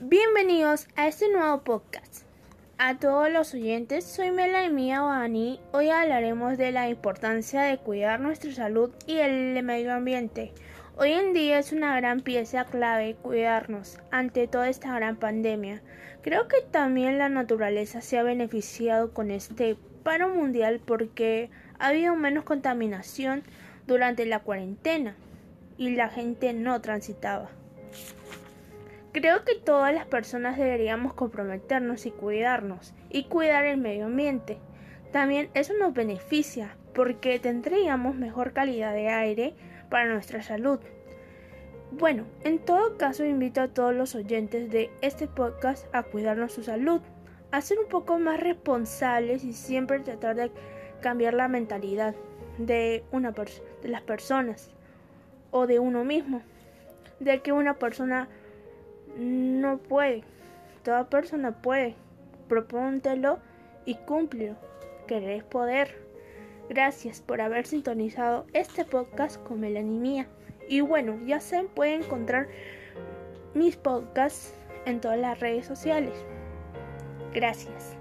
Bienvenidos a este nuevo podcast. A todos los oyentes, soy Melanie Mía Hoy hablaremos de la importancia de cuidar nuestra salud y el medio ambiente. Hoy en día es una gran pieza clave cuidarnos ante toda esta gran pandemia. Creo que también la naturaleza se ha beneficiado con este paro mundial porque ha habido menos contaminación durante la cuarentena y la gente no transitaba. Creo que todas las personas deberíamos comprometernos y cuidarnos y cuidar el medio ambiente. También eso nos beneficia porque tendríamos mejor calidad de aire para nuestra salud. Bueno, en todo caso invito a todos los oyentes de este podcast a cuidarnos su salud, a ser un poco más responsables y siempre tratar de cambiar la mentalidad de, una de las personas o de uno mismo, de que una persona no puede, toda persona puede, propóntelo y cúmplelo, querer poder. Gracias por haber sintonizado este podcast con Melanimía. Y bueno, ya se pueden encontrar mis podcasts en todas las redes sociales. Gracias.